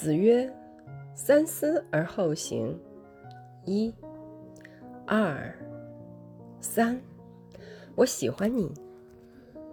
子曰三思而后行。一二三我喜欢你。